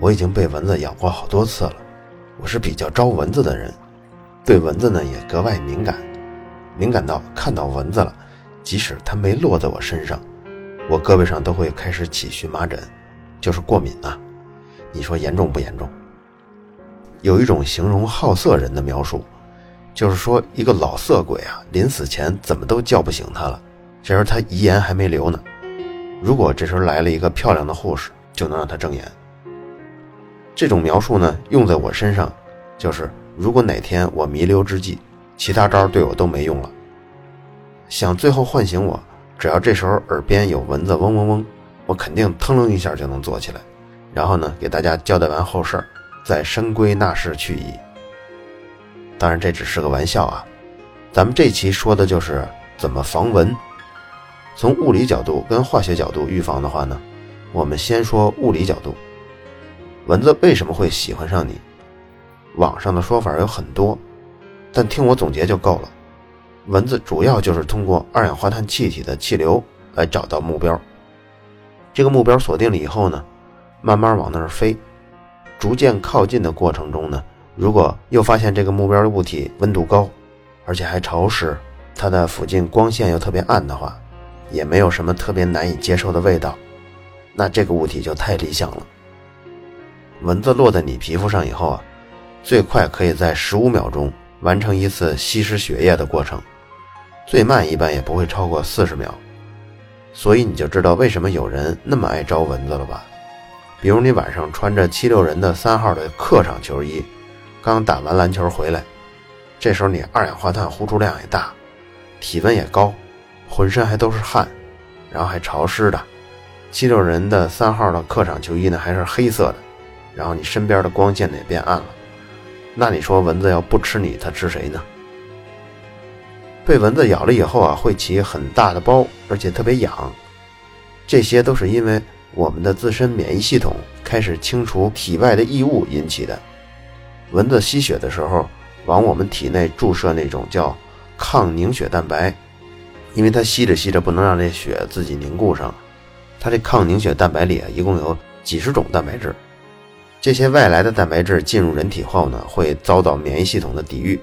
我已经被蚊子咬过好多次了。我是比较招蚊子的人。对蚊子呢也格外敏感，敏感到看到蚊子了，即使它没落在我身上，我胳膊上都会开始起荨麻疹，就是过敏啊。你说严重不严重？有一种形容好色人的描述，就是说一个老色鬼啊，临死前怎么都叫不醒他了，这时候他遗言还没留呢。如果这时候来了一个漂亮的护士，就能让他睁眼。这种描述呢，用在我身上，就是。如果哪天我弥留之际，其他招对我都没用了，想最后唤醒我，只要这时候耳边有蚊子嗡嗡嗡，我肯定腾楞一下就能坐起来，然后呢给大家交代完后事儿，再深归纳室去矣。当然这只是个玩笑啊，咱们这期说的就是怎么防蚊。从物理角度跟化学角度预防的话呢，我们先说物理角度，蚊子为什么会喜欢上你？网上的说法有很多，但听我总结就够了。蚊子主要就是通过二氧化碳气体的气流来找到目标。这个目标锁定了以后呢，慢慢往那儿飞，逐渐靠近的过程中呢，如果又发现这个目标的物体温度高，而且还潮湿，它的附近光线又特别暗的话，也没有什么特别难以接受的味道，那这个物体就太理想了。蚊子落在你皮肤上以后啊。最快可以在十五秒钟完成一次吸食血液的过程，最慢一般也不会超过四十秒。所以你就知道为什么有人那么爱招蚊子了吧？比如你晚上穿着七六人的三号的客场球衣，刚打完篮球回来，这时候你二氧化碳呼出量也大，体温也高，浑身还都是汗，然后还潮湿的。七六人的三号的客场球衣呢还是黑色的，然后你身边的光线也变暗了。那你说蚊子要不吃你，它吃谁呢？被蚊子咬了以后啊，会起很大的包，而且特别痒。这些都是因为我们的自身免疫系统开始清除体外的异物引起的。蚊子吸血的时候，往我们体内注射那种叫抗凝血蛋白，因为它吸着吸着不能让这血自己凝固上，它这抗凝血蛋白里啊，一共有几十种蛋白质。这些外来的蛋白质进入人体后呢，会遭到免疫系统的抵御，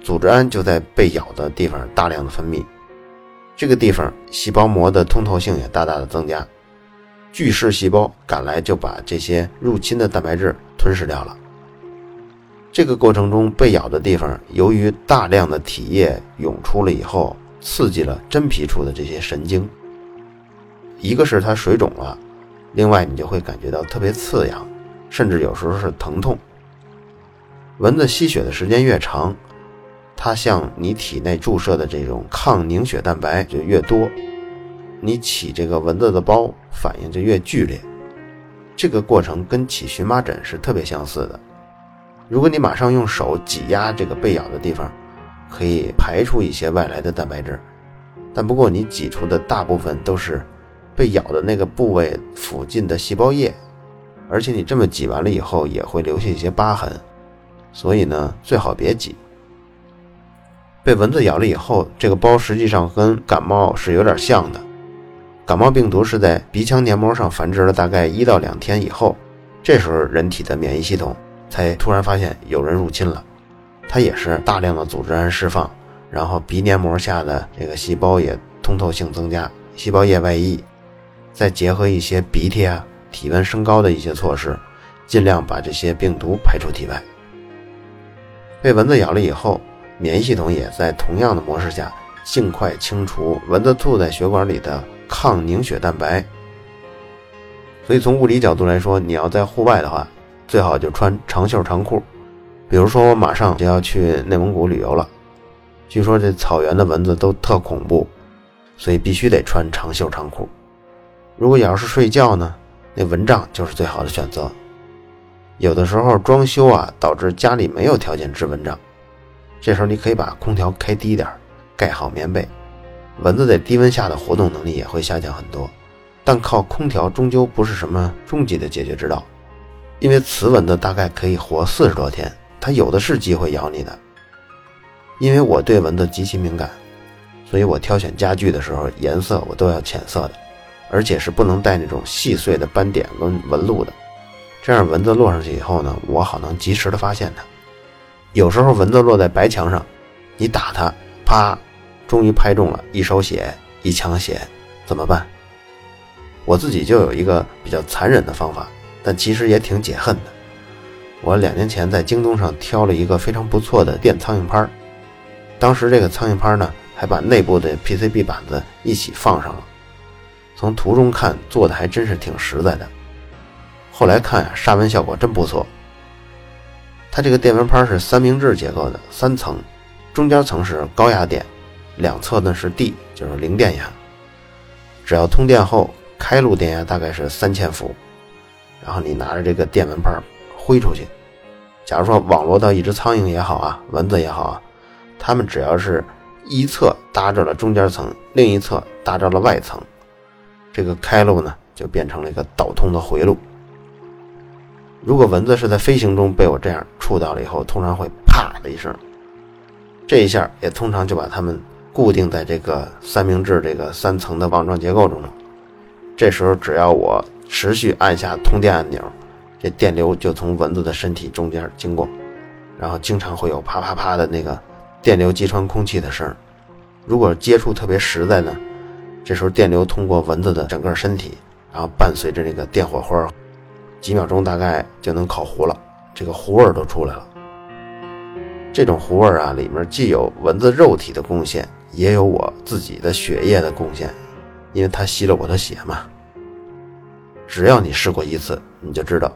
组织胺就在被咬的地方大量的分泌，这个地方细胞膜的通透性也大大的增加，巨噬细胞赶来就把这些入侵的蛋白质吞噬掉了。这个过程中被咬的地方，由于大量的体液涌出了以后，刺激了真皮处的这些神经，一个是它水肿了，另外你就会感觉到特别刺痒。甚至有时候是疼痛。蚊子吸血的时间越长，它向你体内注射的这种抗凝血蛋白就越多，你起这个蚊子的包反应就越剧烈。这个过程跟起荨麻疹是特别相似的。如果你马上用手挤压这个被咬的地方，可以排出一些外来的蛋白质，但不过你挤出的大部分都是被咬的那个部位附近的细胞液。而且你这么挤完了以后，也会留下一些疤痕，所以呢，最好别挤。被蚊子咬了以后，这个包实际上跟感冒是有点像的。感冒病毒是在鼻腔黏膜上繁殖了大概一到两天以后，这时候人体的免疫系统才突然发现有人入侵了，它也是大量的组织胺释放，然后鼻黏膜下的这个细胞也通透性增加，细胞液外溢，再结合一些鼻涕啊。体温升高的一些措施，尽量把这些病毒排出体外。被蚊子咬了以后，免疫系统也在同样的模式下，尽快清除蚊子吐在血管里的抗凝血蛋白。所以从物理角度来说，你要在户外的话，最好就穿长袖长裤。比如说我马上就要去内蒙古旅游了，据说这草原的蚊子都特恐怖，所以必须得穿长袖长裤。如果要是睡觉呢？那蚊帐就是最好的选择。有的时候装修啊，导致家里没有条件织蚊帐，这时候你可以把空调开低点，盖好棉被，蚊子在低温下的活动能力也会下降很多。但靠空调终究不是什么终极的解决之道，因为雌蚊子大概可以活四十多天，它有的是机会咬你的。因为我对蚊子极其敏感。所以我挑选家具的时候，颜色我都要浅色的，而且是不能带那种细碎的斑点跟纹路的，这样蚊子落上去以后呢，我好能及时的发现它。有时候蚊子落在白墙上，你打它，啪，终于拍中了，一手血，一枪血，怎么办？我自己就有一个比较残忍的方法，但其实也挺解恨的。我两年前在京东上挑了一个非常不错的电苍蝇拍当时这个苍蝇拍呢。还把内部的 PCB 板子一起放上了，从图中看做的还真是挺实在的。后来看呀，杀蚊效果真不错。它这个电蚊拍是三明治结构的，三层，中间层是高压电，两侧呢是 D，就是零电压。只要通电后，开路电压大概是三千伏，然后你拿着这个电蚊拍挥出去，假如说网络到一只苍蝇也好啊，蚊子也好啊，它们只要是。一侧搭着了中间层，另一侧搭着了外层，这个开路呢就变成了一个导通的回路。如果蚊子是在飞行中被我这样触到了以后，通常会啪的一声，这一下也通常就把它们固定在这个三明治这个三层的网状结构中了。这时候只要我持续按下通电按钮，这电流就从蚊子的身体中间经过，然后经常会有啪啪啪的那个。电流击穿空气的声如果接触特别实在呢，这时候电流通过蚊子的整个身体，然后伴随着那个电火花，几秒钟大概就能烤糊了，这个糊味都出来了。这种糊味啊，里面既有蚊子肉体的贡献，也有我自己的血液的贡献，因为它吸了我的血嘛。只要你试过一次，你就知道，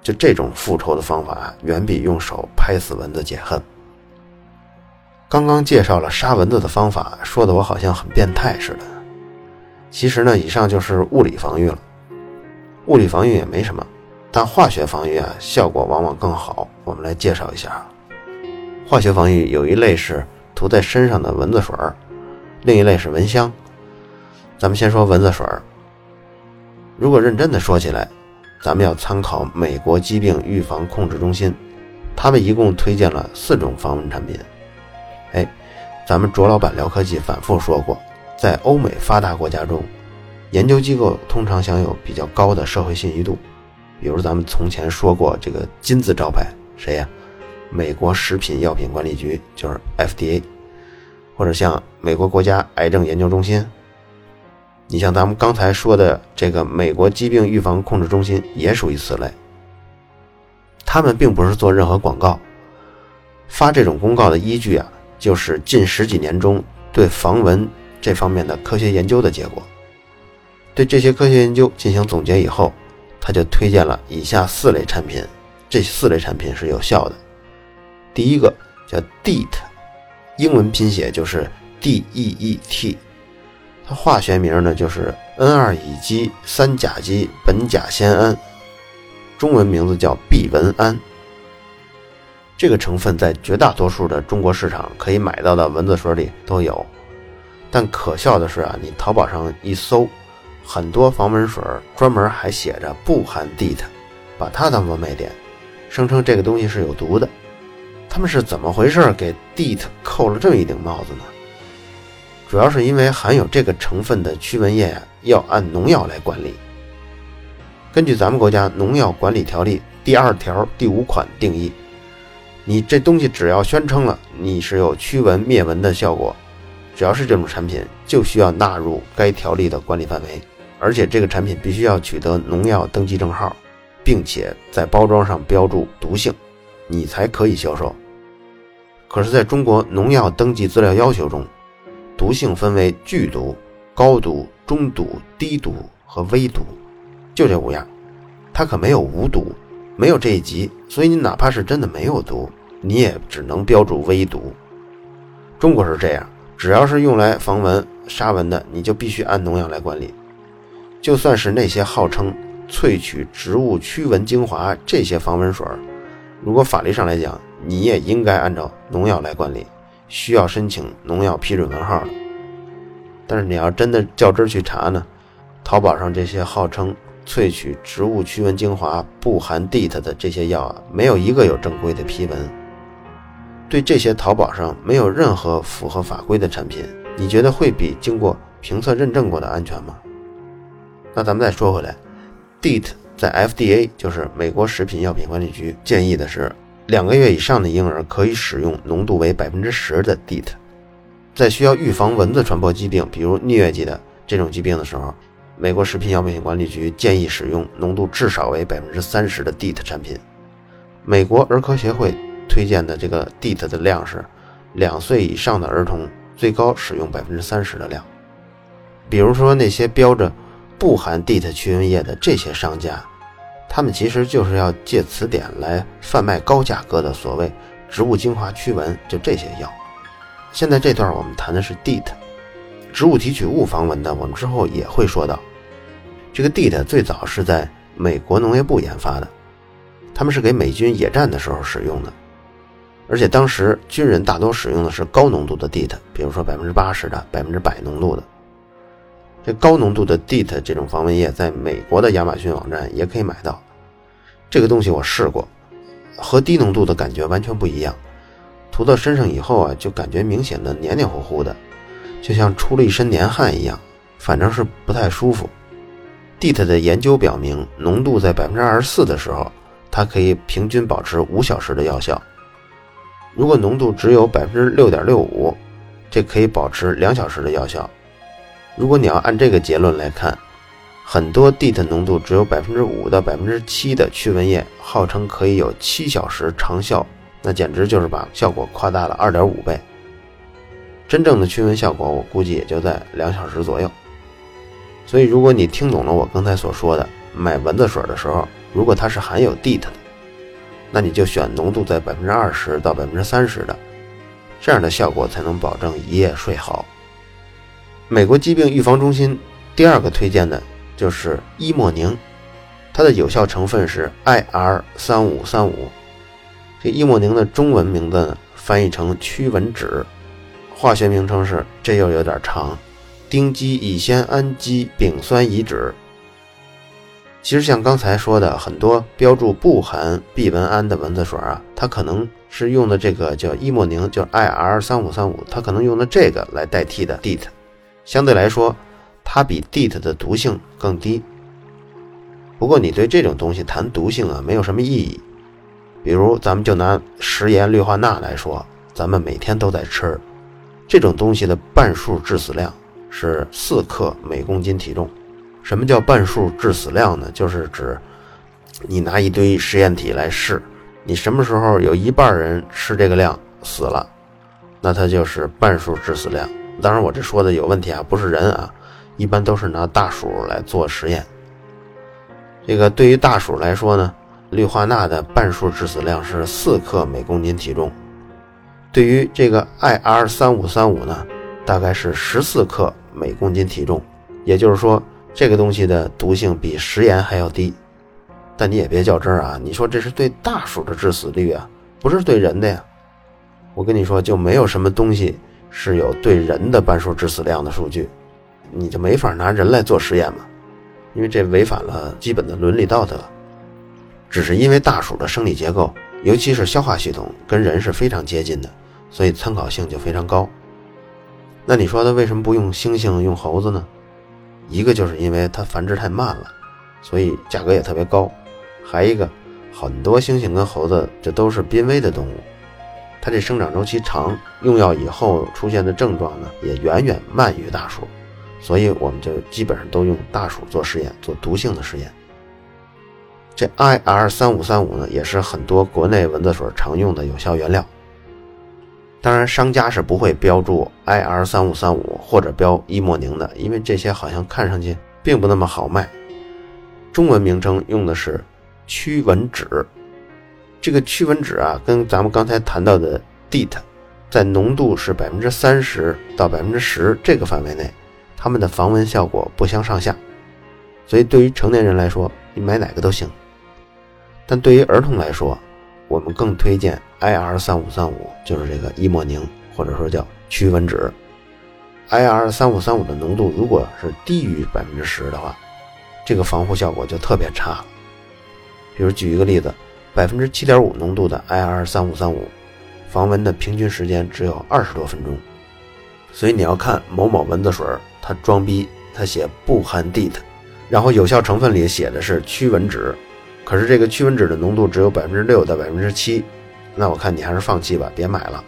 就这种复仇的方法，远比用手拍死蚊子解恨。刚刚介绍了杀蚊子的方法，说的我好像很变态似的。其实呢，以上就是物理防御了。物理防御也没什么，但化学防御啊，效果往往更好。我们来介绍一下，化学防御有一类是涂在身上的蚊子水儿，另一类是蚊香。咱们先说蚊子水儿。如果认真的说起来，咱们要参考美国疾病预防控制中心，他们一共推荐了四种防蚊产品。哎，咱们卓老板聊科技反复说过，在欧美发达国家中，研究机构通常享有比较高的社会信誉度。比如咱们从前说过这个金字招牌，谁呀？美国食品药品管理局，就是 FDA，或者像美国国家癌症研究中心。你像咱们刚才说的这个美国疾病预防控制中心，也属于此类。他们并不是做任何广告，发这种公告的依据啊。就是近十几年中对防蚊这方面的科学研究的结果。对这些科学研究进行总结以后，他就推荐了以下四类产品。这四类产品是有效的。第一个叫 DEET，英文拼写就是 D E E T，它化学名呢就是 N2- 乙基三甲基苯甲酰胺，中文名字叫避蚊胺。这个成分在绝大多数的中国市场可以买到的蚊子水里都有，但可笑的是啊，你淘宝上一搜，很多防蚊水专门还写着不含 DEET，把它当做卖点，声称这个东西是有毒的。他们是怎么回事？给 DEET 扣了这么一顶帽子呢？主要是因为含有这个成分的驱蚊液要按农药来管理。根据咱们国家农药管理条例第二条第五款定义。你这东西只要宣称了你是有驱蚊灭蚊的效果，只要是这种产品就需要纳入该条例的管理范围，而且这个产品必须要取得农药登记证号，并且在包装上标注毒性，你才可以销售。可是，在中国农药登记资料要求中，毒性分为剧毒、高毒、中毒、低毒和微毒，就这五样，它可没有无毒。没有这一级，所以你哪怕是真的没有毒，你也只能标注微毒。中国是这样，只要是用来防蚊、杀蚊的，你就必须按农药来管理。就算是那些号称萃取植物驱蚊精华这些防蚊水，如果法律上来讲，你也应该按照农药来管理，需要申请农药批准文号的。但是你要真的较真去查呢，淘宝上这些号称萃取植物驱蚊精华不含 DEET 的这些药啊，没有一个有正规的批文。对这些淘宝上没有任何符合法规的产品，你觉得会比经过评测认证过的安全吗？那咱们再说回来，DEET 在 FDA 就是美国食品药品管理局建议的是，两个月以上的婴儿可以使用浓度为百分之十的 DEET。在需要预防蚊子传播疾病，比如疟疾的这种疾病的时候，美国食品药品管理局建议使用浓度至少为百分之三十的 DEET 产品。美国儿科协会推荐的这个 DEET 的量是，两岁以上的儿童最高使用百分之三十的量。比如说那些标着不含 DEET 驱蚊液的这些商家，他们其实就是要借此点来贩卖高价格的所谓植物精华驱蚊，就这些药。现在这段我们谈的是 DEET，植物提取物防蚊的，我们之后也会说到。这个 DEET 最早是在美国农业部研发的，他们是给美军野战的时候使用的，而且当时军人大多使用的是高浓度的 DEET，比如说百分之八十的、百分之百浓度的。这高浓度的 DEET 这种防蚊液，在美国的亚马逊网站也可以买到。这个东西我试过，和低浓度的感觉完全不一样。涂到身上以后啊，就感觉明显的黏黏糊糊的，就像出了一身黏汗一样，反正是不太舒服。DEET 的研究表明，浓度在百分之二十四的时候，它可以平均保持五小时的药效；如果浓度只有百分之六点六五，这可以保持两小时的药效。如果你要按这个结论来看，很多 DEET 浓度只有百分之五到百分之七的驱蚊液，号称可以有七小时长效。那简直就是把效果夸大了二点五倍。真正的驱蚊效果，我估计也就在两小时左右。所以，如果你听懂了我刚才所说的，买蚊子水的时候，如果它是含有 DEET 的，那你就选浓度在百分之二十到百分之三十的，这样的效果才能保证一夜睡好。美国疾病预防中心第二个推荐的就是伊莫宁，它的有效成分是 IR 三五三五。这伊莫宁的中文名字，翻译成驱蚊酯，化学名称是这又有点长，丁基乙酰氨基丙酸乙酯。其实像刚才说的，很多标注不含避蚊胺的蚊子水啊，它可能是用的这个叫伊莫宁，叫 IR 三五三五，它可能用的这个来代替的 DEET，相对来说，它比 DEET 的毒性更低。不过你对这种东西谈毒性啊，没有什么意义。比如，咱们就拿食盐氯化钠来说，咱们每天都在吃，这种东西的半数致死量是四克每公斤体重。什么叫半数致死量呢？就是指你拿一堆实验体来试，你什么时候有一半人吃这个量死了，那它就是半数致死量。当然，我这说的有问题啊，不是人啊，一般都是拿大鼠来做实验。这个对于大鼠来说呢？氯化钠的半数致死量是四克每公斤体重，对于这个 IR 三五三五呢，大概是十四克每公斤体重。也就是说，这个东西的毒性比食盐还要低。但你也别较真儿啊！你说这是对大鼠的致死率啊，不是对人的呀。我跟你说，就没有什么东西是有对人的半数致死量的数据，你就没法拿人来做实验嘛，因为这违反了基本的伦理道德。只是因为大鼠的生理结构，尤其是消化系统，跟人是非常接近的，所以参考性就非常高。那你说它为什么不用猩猩、用猴子呢？一个就是因为它繁殖太慢了，所以价格也特别高；还一个，很多猩猩跟猴子这都是濒危的动物，它这生长周期长，用药以后出现的症状呢也远远慢于大鼠，所以我们就基本上都用大鼠做实验，做毒性的实验。这 IR 三五三五呢，也是很多国内蚊子水常用的有效原料。当然，商家是不会标注 IR 三五三五或者标伊莫宁的，因为这些好像看上去并不那么好卖。中文名称用的是驱蚊酯。这个驱蚊酯啊，跟咱们刚才谈到的 DEET，在浓度是百分之三十到百分之十这个范围内，它们的防蚊效果不相上下。所以，对于成年人来说，你买哪个都行。但对于儿童来说，我们更推荐 IR 三五三五，就是这个伊莫宁，或者说叫驱蚊酯。IR 三五三五的浓度如果是低于百分之十的话，这个防护效果就特别差了。比如举一个例子，百分之七点五浓度的 IR 三五三五，防蚊的平均时间只有二十多分钟。所以你要看某某蚊子水，它装逼，它写不含 DEET，然后有效成分里写的是驱蚊酯。可是这个驱蚊酯的浓度只有百分之六到百分之七，那我看你还是放弃吧，别买了，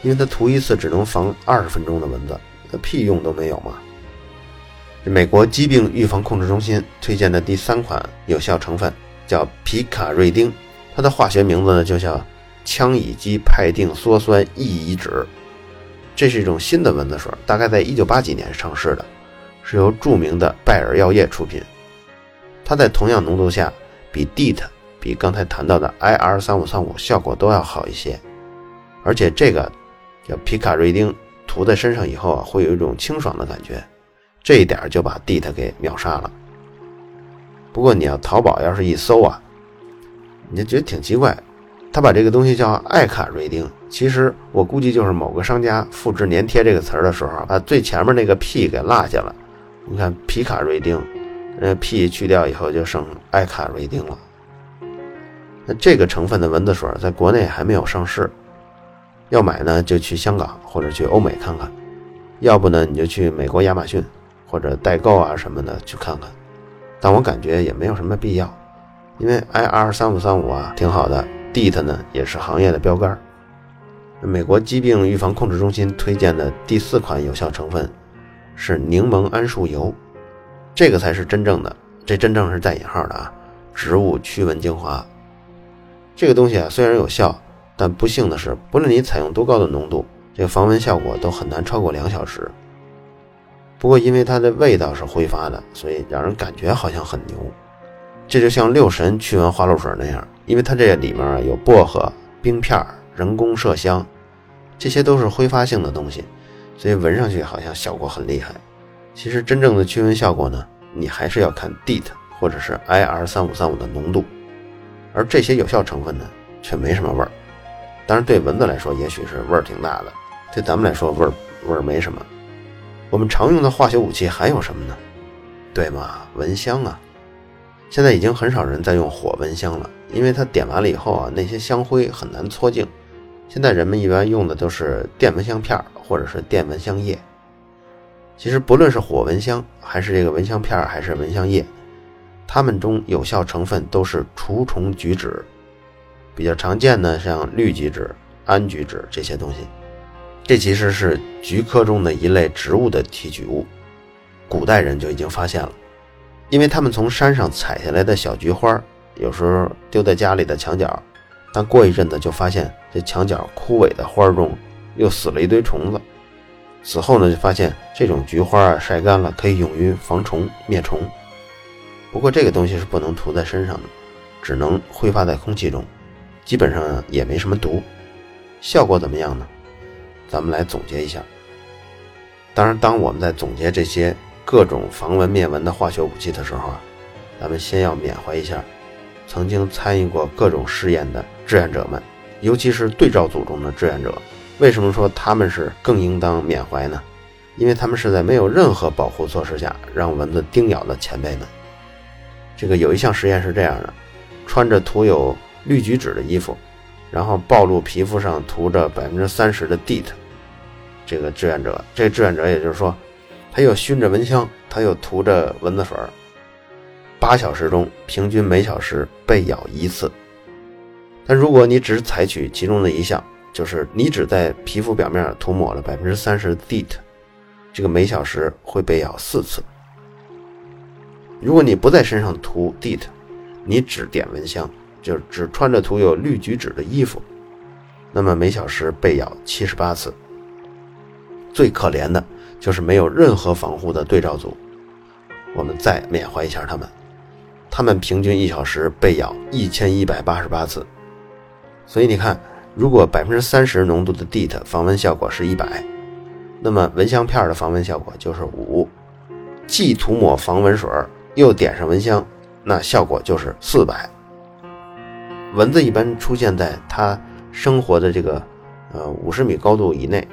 因为它涂一次只能防二十分钟的蚊子，那屁用都没有嘛。美国疾病预防控制中心推荐的第三款有效成分叫皮卡瑞丁，它的化学名字呢就叫羟乙基派啶羧酸异乙酯，这是一种新的蚊子水，大概在一九八几年上市的，是由著名的拜耳药业出品，它在同样浓度下。比 DEET 比刚才谈到的 IR 三五三五效果都要好一些，而且这个叫皮卡瑞丁涂在身上以后啊，会有一种清爽的感觉，这一点就把 DEET 给秒杀了。不过你要淘宝要是一搜啊，你就觉得挺奇怪，他把这个东西叫爱卡瑞丁，其实我估计就是某个商家复制粘贴这个词儿的时候，把最前面那个 P 给落下了。你看皮卡瑞丁。呃，P 去掉以后就剩艾卡瑞丁了。那这个成分的蚊子水在国内还没有上市，要买呢就去香港或者去欧美看看，要不呢你就去美国亚马逊或者代购啊什么的去看看。但我感觉也没有什么必要，因为 IR 三五三五啊挺好的，DEET 呢也是行业的标杆。美国疾病预防控制中心推荐的第四款有效成分是柠檬桉树油。这个才是真正的，这真正是带引号的啊！植物驱蚊精华，这个东西啊虽然有效，但不幸的是，不论你采用多高的浓度，这个防蚊效果都很难超过两小时。不过因为它的味道是挥发的，所以让人感觉好像很牛。这就像六神驱蚊花露水那样，因为它这里面有薄荷、冰片、人工麝香，这些都是挥发性的东西，所以闻上去好像效果很厉害。其实真正的驱蚊效果呢，你还是要看 DEET 或者是 IR 三五三五的浓度，而这些有效成分呢，却没什么味儿。当然，对蚊子来说，也许是味儿挺大的；对咱们来说，味儿味儿没什么。我们常用的化学武器还有什么呢？对吗？蚊香啊！现在已经很少人在用火蚊香了，因为它点完了以后啊，那些香灰很难搓净。现在人们一般用的都是电蚊香片或者是电蚊香液。其实不论是火蚊香，还是这个蚊香片还是蚊香液，它们中有效成分都是除虫菊酯。比较常见的像绿菊酯、桉菊酯这些东西，这其实是菊科中的一类植物的提取物。古代人就已经发现了，因为他们从山上采下来的小菊花，有时候丢在家里的墙角，但过一阵子就发现这墙角枯萎的花中又死了一堆虫子。此后呢，就发现这种菊花啊晒干了可以用于防虫灭虫。不过这个东西是不能涂在身上的，只能挥发在空气中，基本上也没什么毒。效果怎么样呢？咱们来总结一下。当然，当我们在总结这些各种防蚊灭蚊的化学武器的时候啊，咱们先要缅怀一下曾经参与过各种试验的志愿者们，尤其是对照组中的志愿者。为什么说他们是更应当缅怀呢？因为他们是在没有任何保护措施下让蚊子叮咬的前辈们。这个有一项实验是这样的：穿着涂有绿菊酯的衣服，然后暴露皮肤上涂着百分之三十的 DEET。这个志愿者，这志愿者也就是说，他又熏着蚊香，他又涂着蚊子水八小时中平均每小时被咬一次。但如果你只采取其中的一项，就是你只在皮肤表面涂抹了百分之三十的 DEET，这个每小时会被咬四次。如果你不在身上涂 DEET，你只点蚊香，就只穿着涂有绿菊酯的衣服，那么每小时被咬七十八次。最可怜的就是没有任何防护的对照组，我们再缅怀一下他们，他们平均一小时被咬一千一百八十八次。所以你看。如果百分之三十浓度的 DEET 防蚊效果是一百，那么蚊香片的防蚊效果就是五。既涂抹防蚊水，又点上蚊香，那效果就是四百。蚊子一般出现在它生活的这个呃五十米高度以内，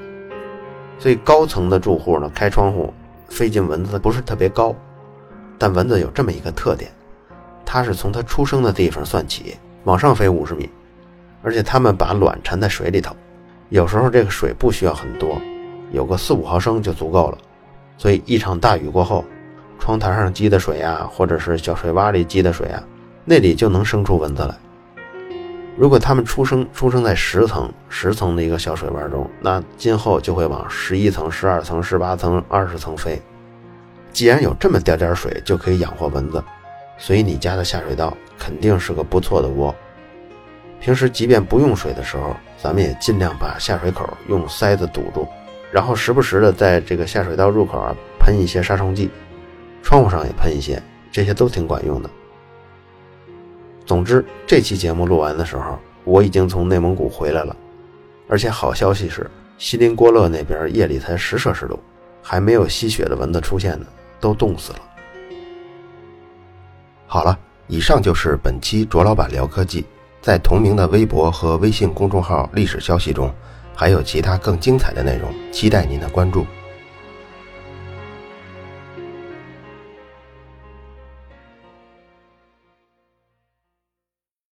所以高层的住户呢开窗户飞进蚊子不是特别高，但蚊子有这么一个特点，它是从它出生的地方算起往上飞五十米，而且它们把卵沉在水里头，有时候这个水不需要很多，有个四五毫升就足够了，所以一场大雨过后，窗台上积的水呀，或者是小水洼里积的水啊，那里就能生出蚊子来。如果它们出生出生在十层十层的一个小水洼中，那今后就会往十一层、十二层、十八层、二十层飞。既然有这么点点水就可以养活蚊子，所以你家的下水道肯定是个不错的窝。平时即便不用水的时候，咱们也尽量把下水口用塞子堵住，然后时不时的在这个下水道入口啊喷一些杀虫剂，窗户上也喷一些，这些都挺管用的。总之，这期节目录完的时候，我已经从内蒙古回来了，而且好消息是，锡林郭勒那边夜里才十摄氏度，还没有吸血的蚊子出现呢，都冻死了。好了，以上就是本期卓老板聊科技，在同名的微博和微信公众号历史消息中，还有其他更精彩的内容，期待您的关注。